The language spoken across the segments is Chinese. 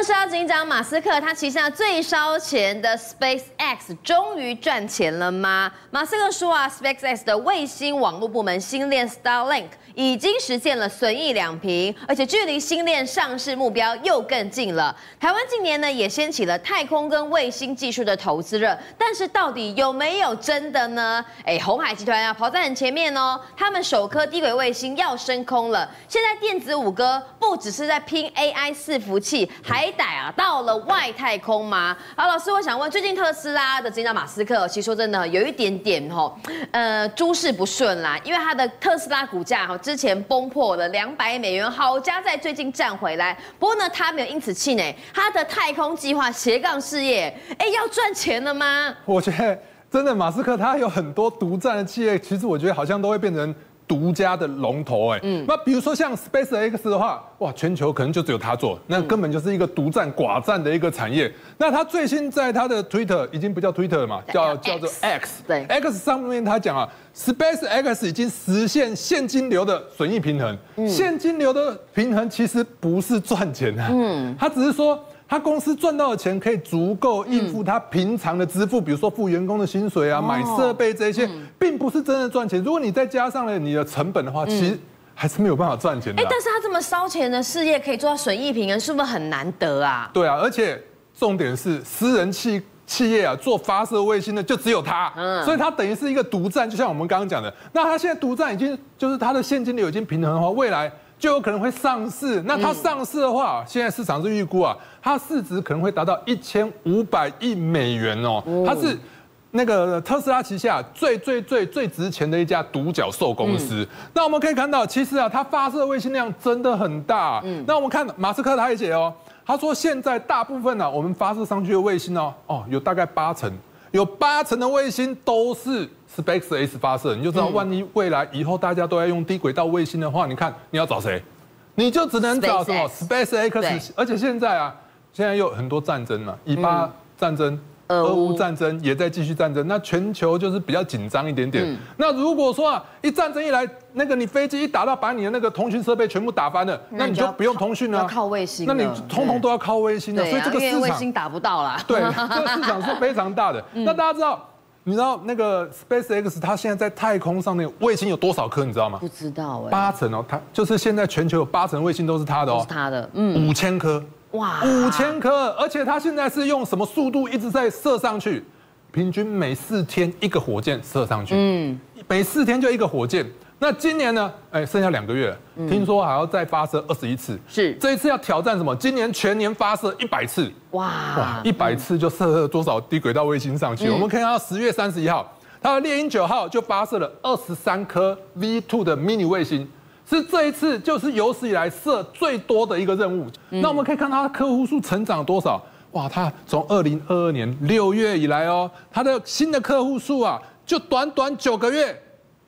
特斯拉执行长马斯克，他旗下最烧钱的 SpaceX 终于赚钱了吗？马斯克说啊，SpaceX 的卫星网络部门星链 Starlink 已经实现了损益两平，而且距离星链上市目标又更近了。台湾近年呢也掀起了太空跟卫星技术的投资热，但是到底有没有真的呢？哎，鸿海集团啊跑在很前面哦，他们首颗低轨卫星要升空了。现在电子五哥不只是在拼 AI 伺服器，还还逮啊，到了外太空吗？好，老师，我想问，最近特斯拉的执行长马斯克，其实说真的，有一点点吼，呃，诸事不顺啦，因为他的特斯拉股价哈，之前崩破了两百美元，好家在最近站回来。不过呢，他没有因此气馁，他的太空计划斜杠事业，哎，要赚钱了吗？我觉得真的，马斯克他有很多独占的企业，其实我觉得好像都会变成。独家的龙头，哎，嗯，那比如说像 SpaceX 的话，哇，全球可能就只有他做，那根本就是一个独占寡占的一个产业。那他最新在他的 Twitter 已经不叫 Twitter 了嘛，叫叫做 X，对，X 上面他讲啊，SpaceX 已经实现现金流的损益平衡。现金流的平衡其实不是赚钱啊，嗯，他只是说。他公司赚到的钱可以足够应付他平常的支付，比如说付员工的薪水啊、买设备这些，并不是真的赚钱。如果你再加上了你的成本的话，其实还是没有办法赚钱的。哎，但是他这么烧钱的事业可以做到损益平衡，是不是很难得啊？对啊，而且重点是私人企企业啊，做发射卫星的就只有他，所以他等于是一个独占。就像我们刚刚讲的，那他现在独占已经就是他的现金流已经平衡的话，未来。就有可能会上市。那它上市的话，现在市场是预估啊，它市值可能会达到一千五百亿美元哦。它是那个特斯拉旗下最最最最值钱的一家独角兽公司。那我们可以看到，其实啊，它发射卫星量真的很大。嗯那我们看马斯克他也写哦，他说现在大部分呢，我们发射上去的卫星哦，哦，有大概八成。有八成的卫星都是 SpaceX 发射，你就知道，万一未来以后大家都要用低轨道卫星的话，你看你要找谁？你就只能找什么 SpaceX。而且现在啊，现在有很多战争嘛，以巴战争。俄乌战争也在继续战争，那全球就是比较紧张一点点。嗯、那如果说啊，一战争一来，那个你飞机一打到，把你的那个通讯设备全部打翻了，那你就不用通讯了，靠卫星。那你通通都要靠卫星的，所以这个市场卫星打不到啦。对，这个市场是非常大的。嗯、那大家知道，你知道那个 SpaceX 它现在在太空上面卫星有多少颗？你知道吗？不知道哎。八成哦，它就是现在全球有八成卫星都是它的哦，是它的，嗯，五千颗，哇，五千颗，而且它现在是用什么速度一直在射上去？平均每四天一个火箭射上去，嗯，每四天就一个火箭。那今年呢？哎，剩下两个月，听说还要再发射二十一次。是，这一次要挑战什么？今年全年发射一百次。哇哇，一百次就射了多少低轨道卫星上去？我们可以看到十月三十一号，它的猎鹰九号就发射了二十三颗 V two 的 mini 卫星，是这一次就是有史以来设最多的一个任务。那我们可以看到它的客户数成长多少？哇，他从二零二二年六月以来哦，他的新的客户数啊，就短短九个月，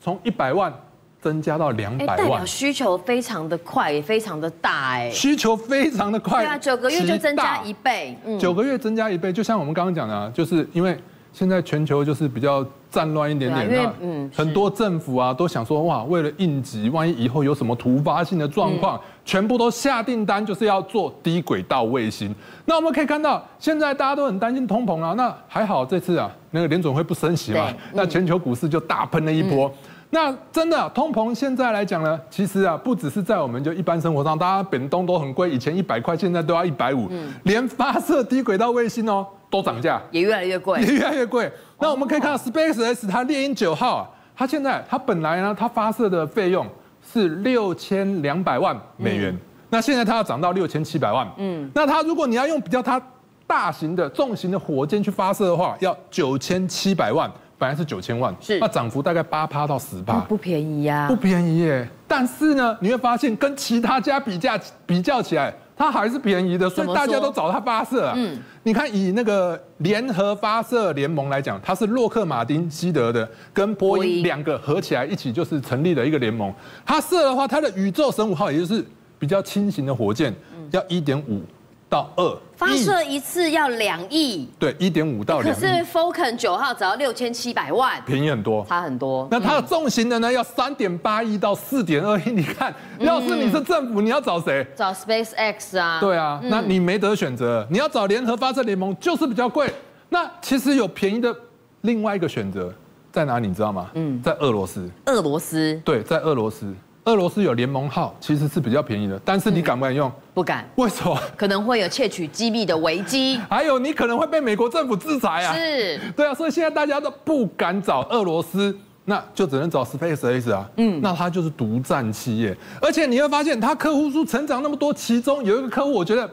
从一百万增加到两百万，代表需求非常的快，也非常的大哎，需求非常的快，对啊，九个月就增加一倍，嗯，九个月增加一倍，就像我们刚刚讲的啊，就是因为。现在全球就是比较战乱一点点，那嗯，很多政府啊都想说哇，为了应急，万一以后有什么突发性的状况，全部都下订单，就是要做低轨道卫星。那我们可以看到，现在大家都很担心通膨啊，那还好这次啊，那个联总会不升息嘛，那全球股市就大喷了一波。那真的通膨现在来讲呢，其实啊，不只是在我们就一般生活上，大家本东都很贵，以前一百块，现在都要一百五，连发射低轨道卫星哦。都涨价，也越来越贵，也越来越贵。那我们可以看到 SpaceX 它猎鹰九号啊，它现在它本来呢，它发射的费用是六千两百万美元，那现在它要涨到六千七百万。嗯，那它如果你要用比较它大型的重型的火箭去发射的话，要九千七百万，本来是九千万，是那涨幅大概八趴到十趴，不便宜呀，不便宜耶。但是呢，你会发现跟其他家比价比较起来。它还是便宜的，所以大家都找它发射啊。嗯，你看以那个联合发射联盟来讲，它是洛克马丁西德的跟波音两个合起来一起就是成立了一个联盟。它射的话，它的宇宙神五号也就是比较轻型的火箭，要一点五到二。发射一次要两亿，对，一点五到两亿。可是 Falcon 九号只要六千七百万，便宜很多，差很多。那它的重型的呢，要三点八亿到四点二亿。你看，要是你是政府，你要找谁？找 SpaceX 啊。对啊，那你没得选择，你要找联合发射联盟，就是比较贵。那其实有便宜的另外一个选择在哪里？你知道吗？嗯，在俄罗斯。俄罗斯。对，在俄罗斯。俄罗斯有联盟号，其实是比较便宜的，但是你敢不敢用？不敢。为什么？可能会有窃取机密的危机，还有你可能会被美国政府制裁啊。是。对啊，所以现在大家都不敢找俄罗斯，那就只能找 SpaceX 啊。嗯。那它就是独占企业，而且你会发现它客户数成长那么多，其中有一个客户，我觉得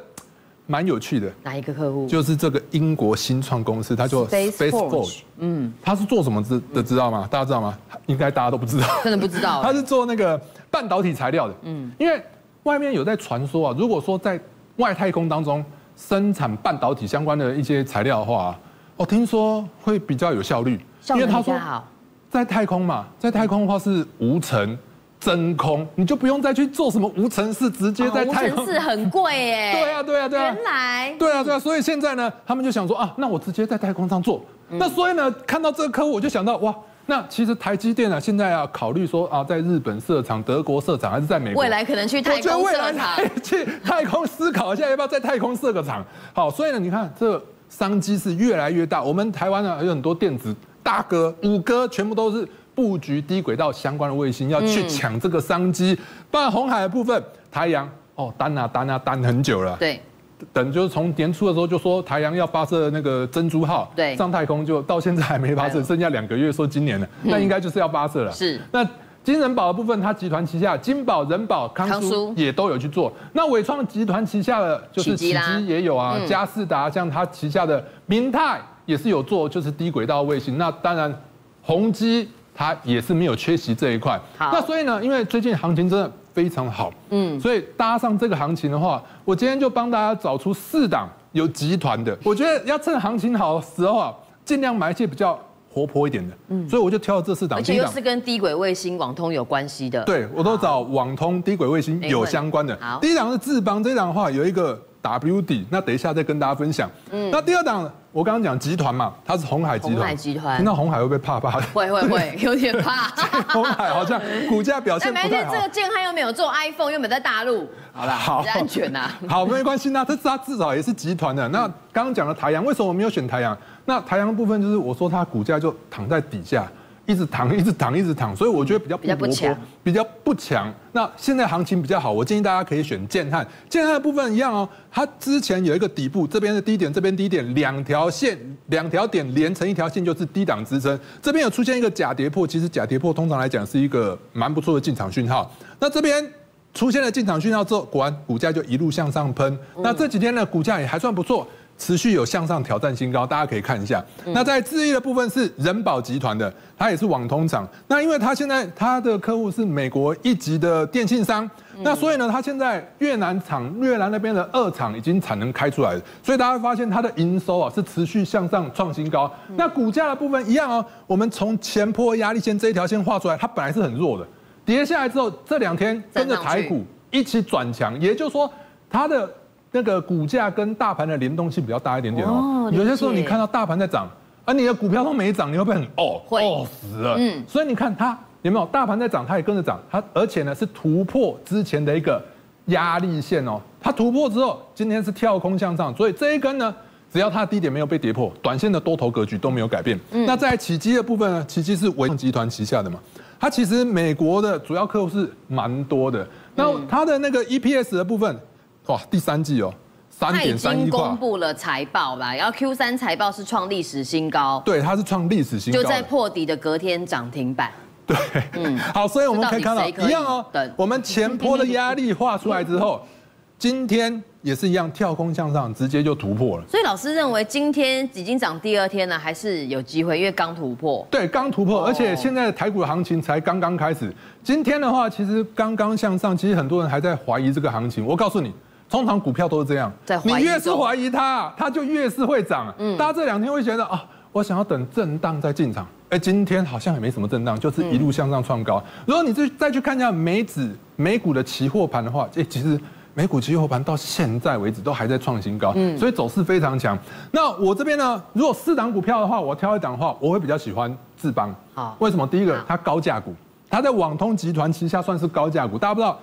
蛮有趣的。哪一个客户？就是这个英国新创公司，它叫 SpaceForge。嗯。它是做什么知的？知道吗？大家知道吗？应该大家都不知道。真的不知道。它是做那个。半导体材料的，嗯，因为外面有在传说啊，如果说在外太空当中生产半导体相关的一些材料的话，我听说会比较有效率，效率比较好。在太空嘛，在太空的话是无尘真空，你就不用再去做什么无尘室，直接在太空。无尘室很贵耶。对啊，对啊，对啊。原来。对啊，对啊，所以现在呢，他们就想说啊，那我直接在太空上做。那所以呢，看到这个客户，我就想到哇。那其实台积电啊，现在要考虑说啊，在日本设厂、德国设厂，还是在美国？未来可能去太空设厂，去太空思考一下要不要在太空设个厂。好，所以呢，你看这商机是越来越大。我们台湾呢有很多电子大哥、五哥，全部都是布局低轨道相关的卫星，要去抢这个商机。包括红海的部分，台阳哦，单啊单啊单很久了。对。等就是从年初的时候就说台阳要发射那个珍珠号对上太空，就到现在还没发射，剩下两个月说今年了，那应该就是要发射了。是。那金人保的部分，它集团旗下金宝、人保、康舒也都有去做。那伟创集团旗下的就是启基也有啊，嘉士达像它旗下的明泰也是有做，就是低轨道卫星。那当然宏基它也是没有缺席这一块。好。那所以呢，因为最近行情真的。非常好，嗯，所以搭上这个行情的话，我今天就帮大家找出四档有集团的，我觉得要趁行情好的时候啊，尽量买一些比较活泼一点的，嗯，所以我就挑了这四档，而且又是跟低轨卫星、网通有关系的，对，我都找网通、低轨卫星有相关的。好，第一档是智邦，这档的话有一个 WD，那等一下再跟大家分享。嗯，那第二档。我刚刚讲集团嘛，它是红海集团。鸿海集团，听到鸿海会不会怕怕的？会会会，有点怕。红海好像股价表现不太好。这个健汉又没有做 iPhone，又没有在大陆，好啦，好，安全呐、啊。好，没关系，那 这它至少也是集团的。那刚刚讲了台阳，为什么我没有选台阳？那台阳的部分就是我说它股价就躺在底下。一直躺，一直躺，一直躺，所以我觉得比较不活泼，比较不强。那现在行情比较好，我建议大家可以选建汉。建汉的部分一样哦，它之前有一个底部，这边是低点，这边低点，两条线，两条点连成一条线就是低档支撑。这边有出现一个假跌破，其实假跌破通常来讲是一个蛮不错的进场讯号。那这边出现了进场讯号之后，果然股价就一路向上喷。那这几天呢，股价也还算不错。持续有向上挑战新高，大家可以看一下。那在智易的部分是人保集团的，它也是网通厂。那因为它现在它的客户是美国一级的电信商，那所以呢，它现在越南厂越南那边的二厂已经产能开出来了，所以大家会发现它的营收啊是持续向上创新高。那股价的部分一样哦，我们从前坡压力线这一条线画出来，它本来是很弱的，跌下来之后这两天跟着台股一起转强，也就是说它的。那个股价跟大盘的联动性比较大一点点哦。有些时候你看到大盘在涨，而你的股票都没涨，你会不会很哦？会哦死了。嗯。所以你看它有没有大盘在涨，它也跟着涨。它而且呢是突破之前的一个压力线哦。它突破之后，今天是跳空向上，所以这一根呢，只要它的低点没有被跌破，短线的多头格局都没有改变。嗯。那在起基的部分呢，起基是纬创集团旗下的嘛，它其实美国的主要客户是蛮多的。那它的那个 EPS 的部分。哇，第三季哦，三点三公布了财报吧，然后 Q 三财报是创历史新高。对，它是创历史新高。就在破底的隔天涨停板。对，嗯，好，所以我们可以看到一样哦。等我们前坡的压力画出来之后，今天也是一样跳空向上，直接就突破了。所以老师认为今天已经涨第二天了，还是有机会，因为刚突破。对，刚突破，而且现在的台股的行情才刚刚开始。今天的话，其实刚刚向上，其实很多人还在怀疑这个行情。我告诉你。通常股票都是这样，你越是怀疑它，它就越是会涨。嗯，大家这两天会觉得啊，我想要等震荡再进场。哎，今天好像也没什么震荡，就是一路向上创高。如果你再再去看一下美指美股的期货盘的话，哎，其实美股期货盘到现在为止都还在创新高，嗯，所以走势非常强。那我这边呢，如果四档股票的话，我挑一档的话，我会比较喜欢智邦。好，为什么？第一个，它高价股，它在网通集团旗下算是高价股。大家不知道，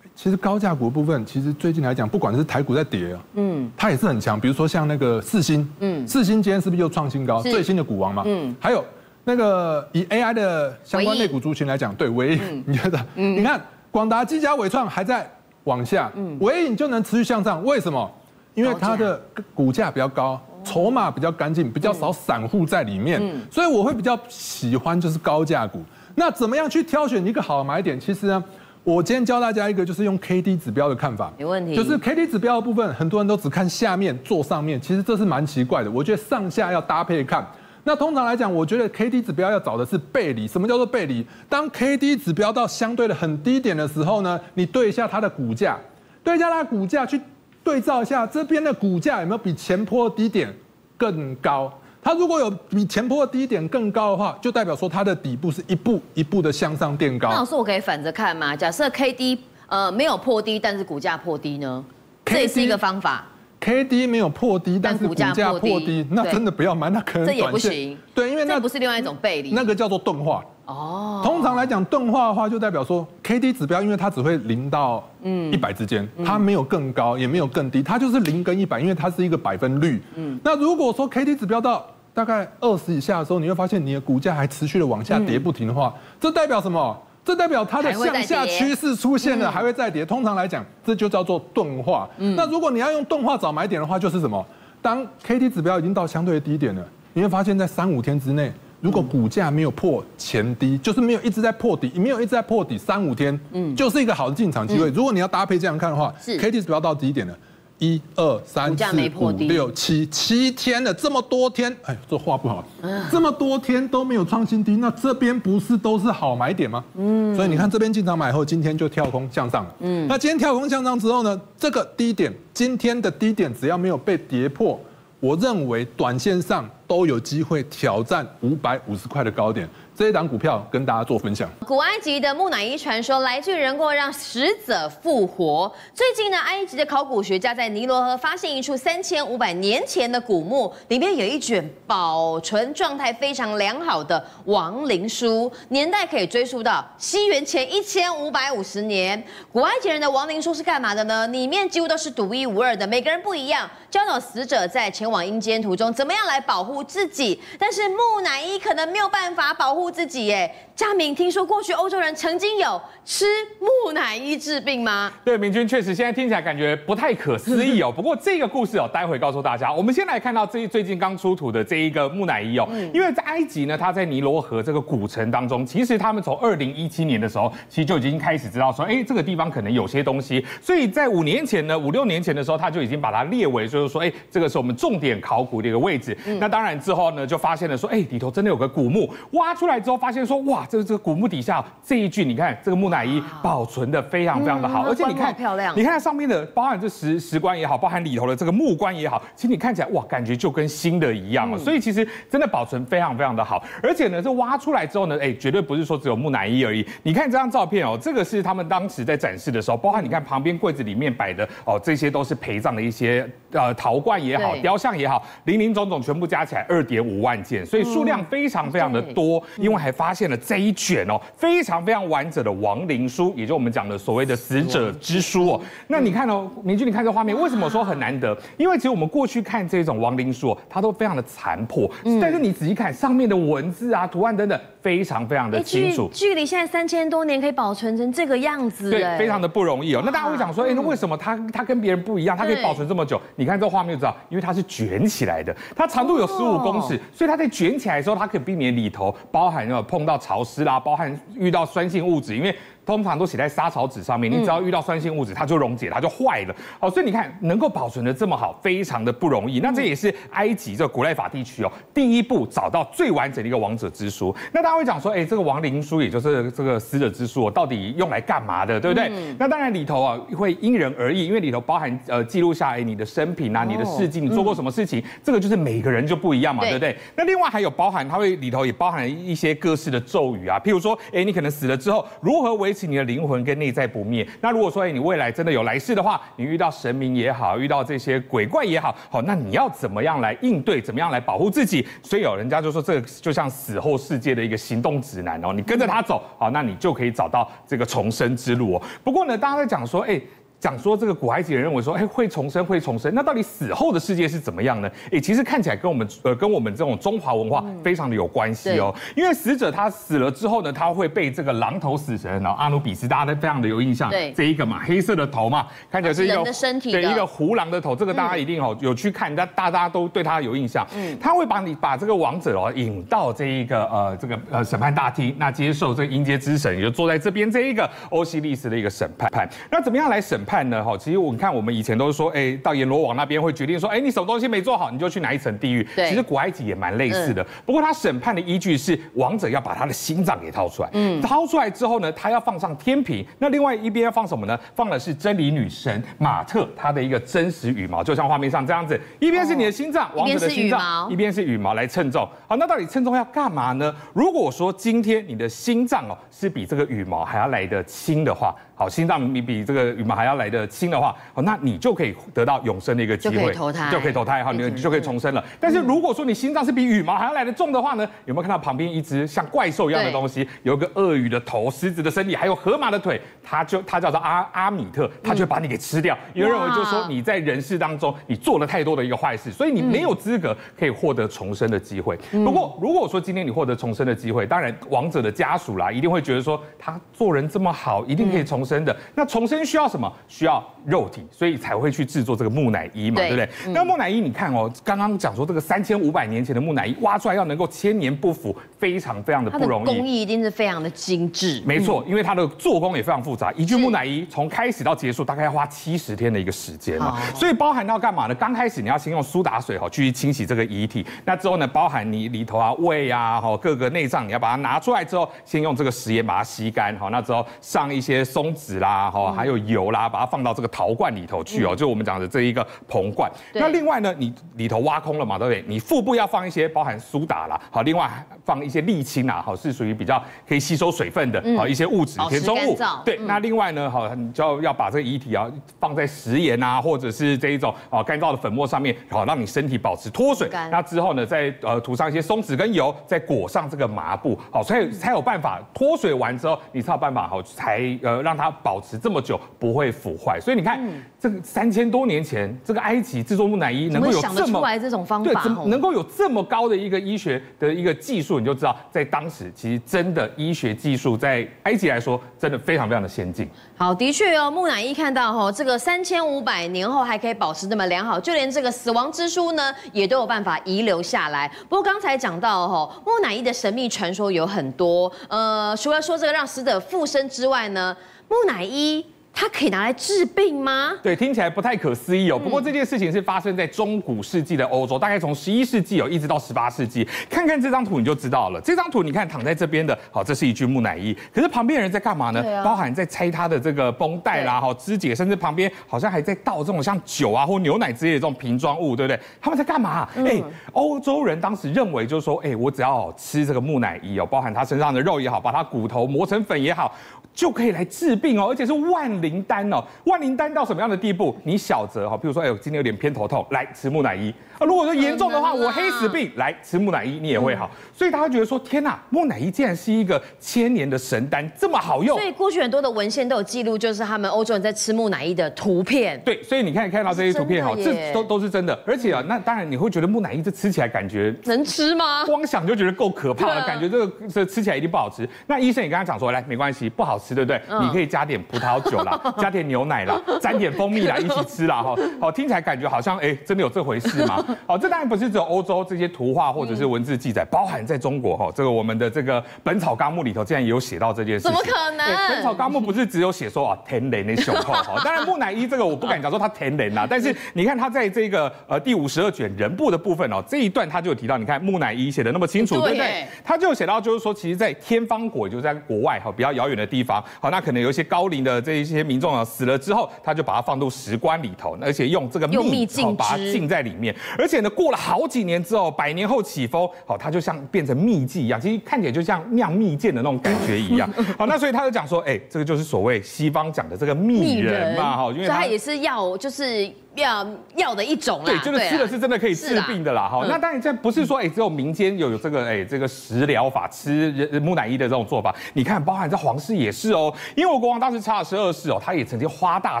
其实高价股的部分，其实最近来讲，不管是台股在跌啊，嗯，它也是很强。比如说像那个四星，嗯，四星今天是不是又创新高？最新的股王嘛，嗯，还有那个以 AI 的相关类股族群来讲，对，唯一，你觉得？嗯，你看广达、技嘉、纬创还在。往下，唯一你就能持续向上，为什么？因为它的股价比较高，筹码比较干净，比较少散户在里面，所以我会比较喜欢就是高价股。那怎么样去挑选一个好的买点？其实呢，我今天教大家一个就是用 K D 指标的看法，没问题。就是 K D 指标的部分，很多人都只看下面做上面，其实这是蛮奇怪的。我觉得上下要搭配看。那通常来讲，我觉得 K D 指标要找的是背离。什么叫做背离？当 K D 指标到相对的很低点的时候呢，你对一下它的股价，对一下它的股价，去对照一下这边的股价有没有比前坡低点更高。它如果有比前波的低点更高的话，就代表说它的底部是一步一步的向上垫高。那老师，我可以反着看吗？假设 K D 呃没有破低，但是股价破低呢？这也是一个方法。K D 没有破低，但是股价破低，那真的不要买，那可能。这也不行。对，因为那不是另外一种背离，那个叫做钝化。哦。通常来讲，钝化的话就代表说，K D 指标，因为它只会零到嗯一百之间，它没有更高，也没有更低，它就是零跟一百，因为它是一个百分率。嗯。那如果说 K D 指标到大概二十以下的时候，你会发现你的股价还持续的往下跌不停的话，这代表什么？这代表它的向下趋势出现了，还会再跌。通常来讲，这就叫做钝化。那如果你要用钝化找买点的话，就是什么？当 K D 指标已经到相对的低点了，你会发现在三五天之内，如果股价没有破前低，就是没有一直在破底，没有一直在破底，三五天，嗯，就是一个好的进场机会。如果你要搭配这样看的话，K D 指标到低点了。一二三四五六七七天了，这么多天，哎，这话不好，这么多天都没有创新低，那这边不是都是好买点吗？嗯，所以你看这边进场买后，今天就跳空向上了。嗯，那今天跳空向上之后呢，这个低点，今天的低点只要没有被跌破，我认为短线上都有机会挑战五百五十块的高点。这一档股票跟大家做分享。古埃及的木乃伊传说，来去人过，让死者复活。最近呢，埃及的考古学家在尼罗河发现一处三千五百年前的古墓，里面有一卷保存状态非常良好的亡灵书，年代可以追溯到西元前一千五百五十年。古埃及人的亡灵书是干嘛的呢？里面几乎都是独一无二的，每个人不一样，教导死者在前往阴间途中怎么样来保护自己。但是木乃伊可能没有办法保护。自己耶，佳明，听说过去欧洲人曾经有吃木乃伊治病吗？对，明君确实现在听起来感觉不太可思议哦。不过这个故事哦，待会告诉大家。我们先来看到这最近刚出土的这一个木乃伊哦，因为在埃及呢，它在尼罗河这个古城当中，其实他们从二零一七年的时候，其实就已经开始知道说，哎，这个地方可能有些东西。所以在五年前呢，五六年前的时候，他就已经把它列为就是说，哎，这个是我们重点考古的一个位置。那当然之后呢，就发现了说，哎，里头真的有个古墓，挖出来。之后发现说，哇，这个这个古墓底下这一具，你看这个木乃伊保存的非常非常的好，而且你看漂亮，你看它上面的，包含这石石棺也好，包含里头的这个木棺也好，其实你看起来哇，感觉就跟新的一样了。所以其实真的保存非常非常的好，而且呢，这挖出来之后呢，哎，绝对不是说只有木乃伊而已。你看这张照片哦，这个是他们当时在展示的时候，包含你看旁边柜子里面摆的哦，这些都是陪葬的一些呃陶罐也好，雕像也好，林林总总全部加起来二点五万件，所以数量非常非常的多。因为还发现了这一卷哦，非常非常完整的亡灵书，也就我们讲的所谓的死者之书哦。那你看哦，明君，你看这画面，为什么说很难得？因为其实我们过去看这种亡灵书哦，它都非常的残破，但是你仔细看上面的文字啊、图案等等，非常非常的清楚。距离现在三千多年可以保存成这个样子，对，非常的不容易哦。那大家会想说，哎，那为什么它它跟别人不一样？它可以保存这么久？你看这画面就知道，因为它是卷起来的，它长度有十五公尺，所以它在卷起来的时候，它可以避免里头包含要碰到潮湿啦，包含遇到酸性物质，因为。通常都写在莎草纸上面，你只要遇到酸性物质，它就溶解，它就坏了。好，所以你看能够保存的这么好，非常的不容易。那这也是埃及这个古赖法地区哦，第一步找到最完整的一个王者之书。那大家会讲说，哎，这个亡灵书，也就是这个死者之书，到底用来干嘛的，对不对？那当然里头啊会因人而异，因为里头包含呃记录下来你的生平啊，你的事迹，你做过什么事情，这个就是每个人就不一样嘛，对不对？那另外还有包含，它会里头也包含一些各式的咒语啊，譬如说，哎，你可能死了之后如何维是你的灵魂跟内在不灭。那如果说哎，你未来真的有来世的话，你遇到神明也好，遇到这些鬼怪也好，好，那你要怎么样来应对？怎么样来保护自己？所以有人家就说，这个就像死后世界的一个行动指南哦，你跟着他走，好，那你就可以找到这个重生之路哦。不过呢，大家在讲说，哎。讲说这个古埃及人认为说，哎，会重生，会重生。那到底死后的世界是怎么样呢？哎，其实看起来跟我们呃跟我们这种中华文化非常的有关系哦。因为死者他死了之后呢，他会被这个狼头死神，然后阿努比斯，大家都非常的有印象。对，这一个嘛，黑色的头嘛，看起来是一个对，一个胡狼的头。这个大家一定哦有去看，大大家都对他有印象。嗯，他会把你把这个王者哦引到这一个呃这个呃审判大厅，那接受这个迎接之神，也就坐在这边这一个欧西里斯的一个审判。那怎么样来审判呢？哈，其实我们看，我们以前都是说，哎，到阎罗王那边会决定说，哎，你什么东西没做好，你就去哪一层地狱。对，其实古埃及也蛮类似的。嗯、不过他审判的依据是，王者要把他的心脏给掏出来。嗯，掏出来之后呢，他要放上天平。那另外一边要放什么呢？放的是真理女神马特她的一个真实羽毛，就像画面上这样子，一边是你的心脏，王者的心脏，一边是羽毛来称重。好，那到底称重要干嘛呢？如果说今天你的心脏哦是比这个羽毛还要来得轻的话。好，心脏你比这个羽毛还要来的轻的话，哦，那你就可以得到永生的一个机会，就可以投胎，就可以投胎，好，你就可以重生了。但是如果说你心脏是比羽毛还要来的重的话呢？有没有看到旁边一只像怪兽一样的东西？有一个鳄鱼的头、狮子的身体，还有河马的腿，它就它叫做阿阿米特，它就会把你给吃掉。因为认为就是说你在人世当中你做了太多的一个坏事，所以你没有资格可以获得重生的机会。不过如果说今天你获得重生的机会，当然王者的家属啦一定会觉得说他做人这么好，一定可以重生的。那重生需要什么？需要肉体，所以才会去制作这个木乃伊嘛，对，对不对？嗯、那木乃伊，你看哦，刚刚讲说这个三千五百年前的木乃伊挖出来要能够千年不腐，非常非常的不容易。工艺一定是非常的精致。没错，因为它的做工也非常复杂，一具木乃伊从开始到结束大概要花七十天的一个时间嘛，所以包含到干嘛呢？刚开始你要先用苏打水哈去清洗这个遗体，那之后呢，包含你里头啊胃啊哈各个内脏，你要把它拿出来之后，先用这个食盐把它吸干，好，那之后上一些松子啦，哈，还有油啦，把它放到这个陶罐里头去哦，就我们讲的这一个硼罐。那另外呢，你里头挖空了嘛，对不对？你腹部要放一些包含苏打啦，好，另外放一些沥青啊，好，是属于比较可以吸收水分的，好一些物质填充物。对，那另外呢，好，你就要要把这个遗体啊放在食盐啊，或者是这一种啊干燥的粉末上面，好，让你身体保持脱水。那之后呢，再呃涂上一些松子跟油，再裹上这个麻布，好，所以才有办法脱水完之后，你才有办法好才呃让它保持这么久。不会腐坏，所以你看，嗯、这个三千多年前，这个埃及制作木乃伊能够有这么出来这种方法，对，能够有这么高的一个医学的一个技术，你就知道，在当时其实真的医学技术在埃及来说，真的非常非常的先进。好，的确哦，木乃伊看到哈，这个三千五百年后还可以保持这么良好，就连这个死亡之书呢，也都有办法遗留下来。不过刚才讲到哈，木乃伊的神秘传说有很多，呃，除了说这个让死者复生之外呢，木乃伊。它可以拿来治病吗？对，听起来不太可思议哦。不过这件事情是发生在中古世纪的欧洲，大概从十一世纪哦一直到十八世纪。看看这张图你就知道了。这张图你看躺在这边的，好，这是一具木乃伊。可是旁边人在干嘛呢？啊、包含在拆他的这个绷带啦，好肢解，甚至旁边好像还在倒这种像酒啊或牛奶之类的这种瓶装物，对不对？他们在干嘛？哎、嗯，欧洲人当时认为就是说，哎，我只要吃这个木乃伊哦，包含他身上的肉也好，把他骨头磨成粉也好。就可以来治病哦，而且是万灵丹哦。万灵丹到什么样的地步？你小则哈，比如说，哎，呦今天有点偏头痛，来吃木乃伊。啊，如果说严重的话，我黑死病，来吃木乃伊，你也会好。所以大家觉得说，天呐，木乃伊竟然是一个千年的神丹，这么好用。所以过去很多的文献都有记录，就是他们欧洲人在吃木乃伊的图片。对，所以你看看到这些图片哈，这都都是真的。而且啊，那当然你会觉得木乃伊这吃起来感觉能吃吗？光想就觉得够可怕了，感觉这个这吃起来一定不好吃。那医生也跟他讲说，来，没关系，不好吃，对不对？你可以加点葡萄酒啦，加点牛奶啦，沾点蜂蜜来一起吃啦，哈。好，听起来感觉好像哎，真的有这回事吗？好，这当然不是。只有欧洲这些图画或者是文字记载，包含在中国哈，这个我们的这个《本草纲目》里头，竟然也有写到这件事情。怎么可能？《本草纲目》不是只有写说啊，天然的雄厚哈。当然木乃伊这个我不敢讲说它天雷呐，但是你看它在这个呃第五十二卷人部的部分哦，这一段它就有提到，你看木乃伊写的那么清楚，对不对？它就写到就是说，其实，在天方国，就是在国外哈比较遥远的地方，好，那可能有一些高龄的这一些些民众啊死了之后，他就把它放入石棺里头，而且用这个蜜好把它浸在里面。而且呢，过了好几年之后，百年后起风，好，它就像变成秘技一样，其实看起来就像酿蜜饯的那种感觉一样。好，那所以他就讲说，哎，这个就是所谓西方讲的这个蜜人嘛，哈，因为他也是要就是。要药的一种啦，对，就是吃的是真的可以治病的啦，哈。那当然，这不是说哎，只有民间有有这个哎这个食疗法，吃木乃伊的这种做法。你看，包含在皇室也是哦。英国国王当时查尔斯二世哦，他也曾经花大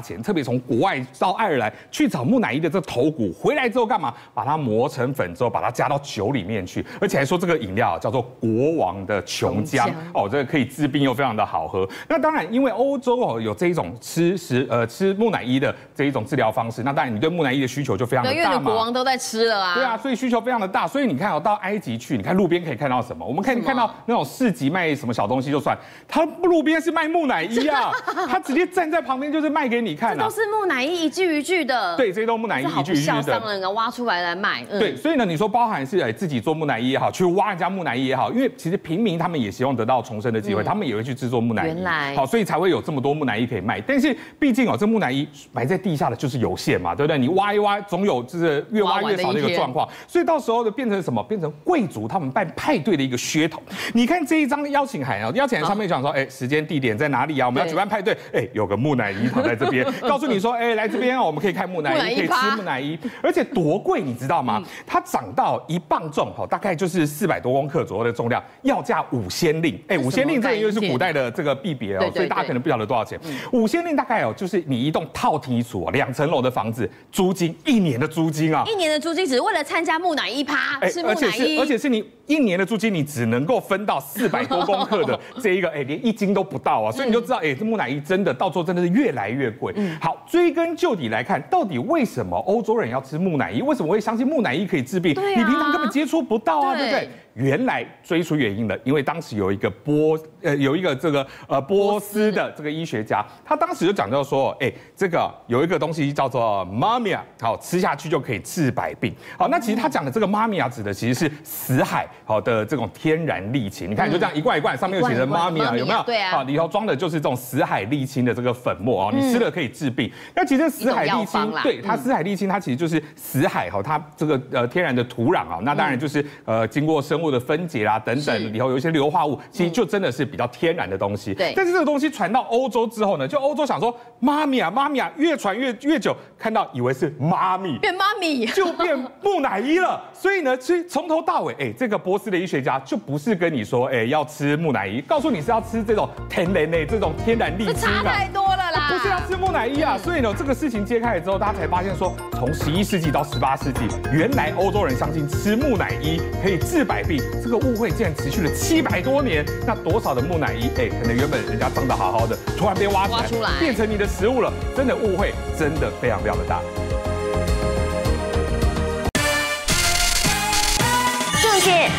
钱，特别从国外到爱尔兰去找木乃伊的这头骨，回来之后干嘛？把它磨成粉之后，把它加到酒里面去，而且还说这个饮料叫做国王的琼浆哦，这个可以治病又非常的好喝。那当然，因为欧洲哦有这一种吃食呃吃木乃伊的这一种治疗方式，那当然。你对木乃伊的需求就非常的大嘛？因为国王都在吃了啊。对啊，所以需求非常的大。所以你看哦，到埃及去，你看路边可以看到什么？我们可以看到那种市集卖什么小东西就算，他路边是卖木乃伊啊，他直接站在旁边就是卖给你看啊。都是木乃伊一具一具的。对，这些都木乃伊一具一具的。商人啊，挖出来来卖。对，所以呢，你说包含是哎自己做木乃伊也好，去挖人家木乃伊也好，因为其实平民他们也希望得到重生的机会，他们也会去制作木乃伊。原来。好，所以才会有这么多木乃伊可以卖。但是毕竟哦，这木乃伊埋在地下的就是有限嘛，对不对？你。挖一挖，总有就是越挖越少的一个状况，所以到时候就变成什么？变成贵族他们办派对的一个噱头。你看这一张邀请函啊，邀请函上面讲说，哎，时间地点在哪里啊？我们要举办派对，哎，有个木乃伊躺在这边，告诉你说，哎，来这边啊，我们可以看木乃伊，可以吃木乃伊，而且多贵，你知道吗？它长到一磅重，哈，大概就是四百多公克左右的重量，要价五仙令。哎，五仙令这个又是古代的这个币别哦，所以大家可能不晓得多少钱。五仙令大概哦，就是你一栋套厅厝两层楼的房子租。租金一年的租金啊，一年的租金只是为了参加木乃伊趴，是木乃伊，而且是而且是你一年的租金，你只能够分到四百多公克的 这一个，哎，连一斤都不到啊，所以你就知道，哎，这木乃伊真的到时候真的是越来越贵。好，追根究底来看，到底为什么欧洲人要吃木乃伊？为什么会相信木乃伊可以治病？你平常根本接触不到啊，对不对？原来追出原因了，因为当时有一个波呃有一个这个呃波斯的这个医学家，他当时就讲到说，哎，这个有一个东西叫做妈咪啊，好吃下去就可以治百病。好，那其实他讲的这个妈咪啊指的其实是死海好的这种天然沥青。你看就这样一罐一罐，上面又写着妈咪啊，有没有？对啊。好，里头装的就是这种死海沥青的这个粉末啊，你吃了可以治病。那其实死海沥青，对它死海沥青，它其实就是死海哈，它这个呃天然的土壤啊，那当然就是呃经过生物的分解啊，等等，里头有一些硫化物，其实就真的是比较天然的东西。对。但是这个东西传到欧洲之后呢，就欧洲想说，妈咪啊，妈咪啊，越传越越久，看到以为是妈咪，变妈咪，就变木乃伊了。所以呢，其实从头到尾，哎，这个波斯的医学家就不是跟你说，哎，要吃木乃伊，告诉你是要吃这种天然的这种天然荔枝。差太多了啦，不是要吃木乃伊啊。所以呢，这个事情揭开了之后，大家才发现说，从十一世纪到十八世纪，原来欧洲人相信吃木乃伊可以治百病，这个。误会竟然持续了七百多年，那多少的木乃伊，哎，可能原本人家长得好好的，突然被挖出来，变成你的食物了，真的误会，真的非常非常的大。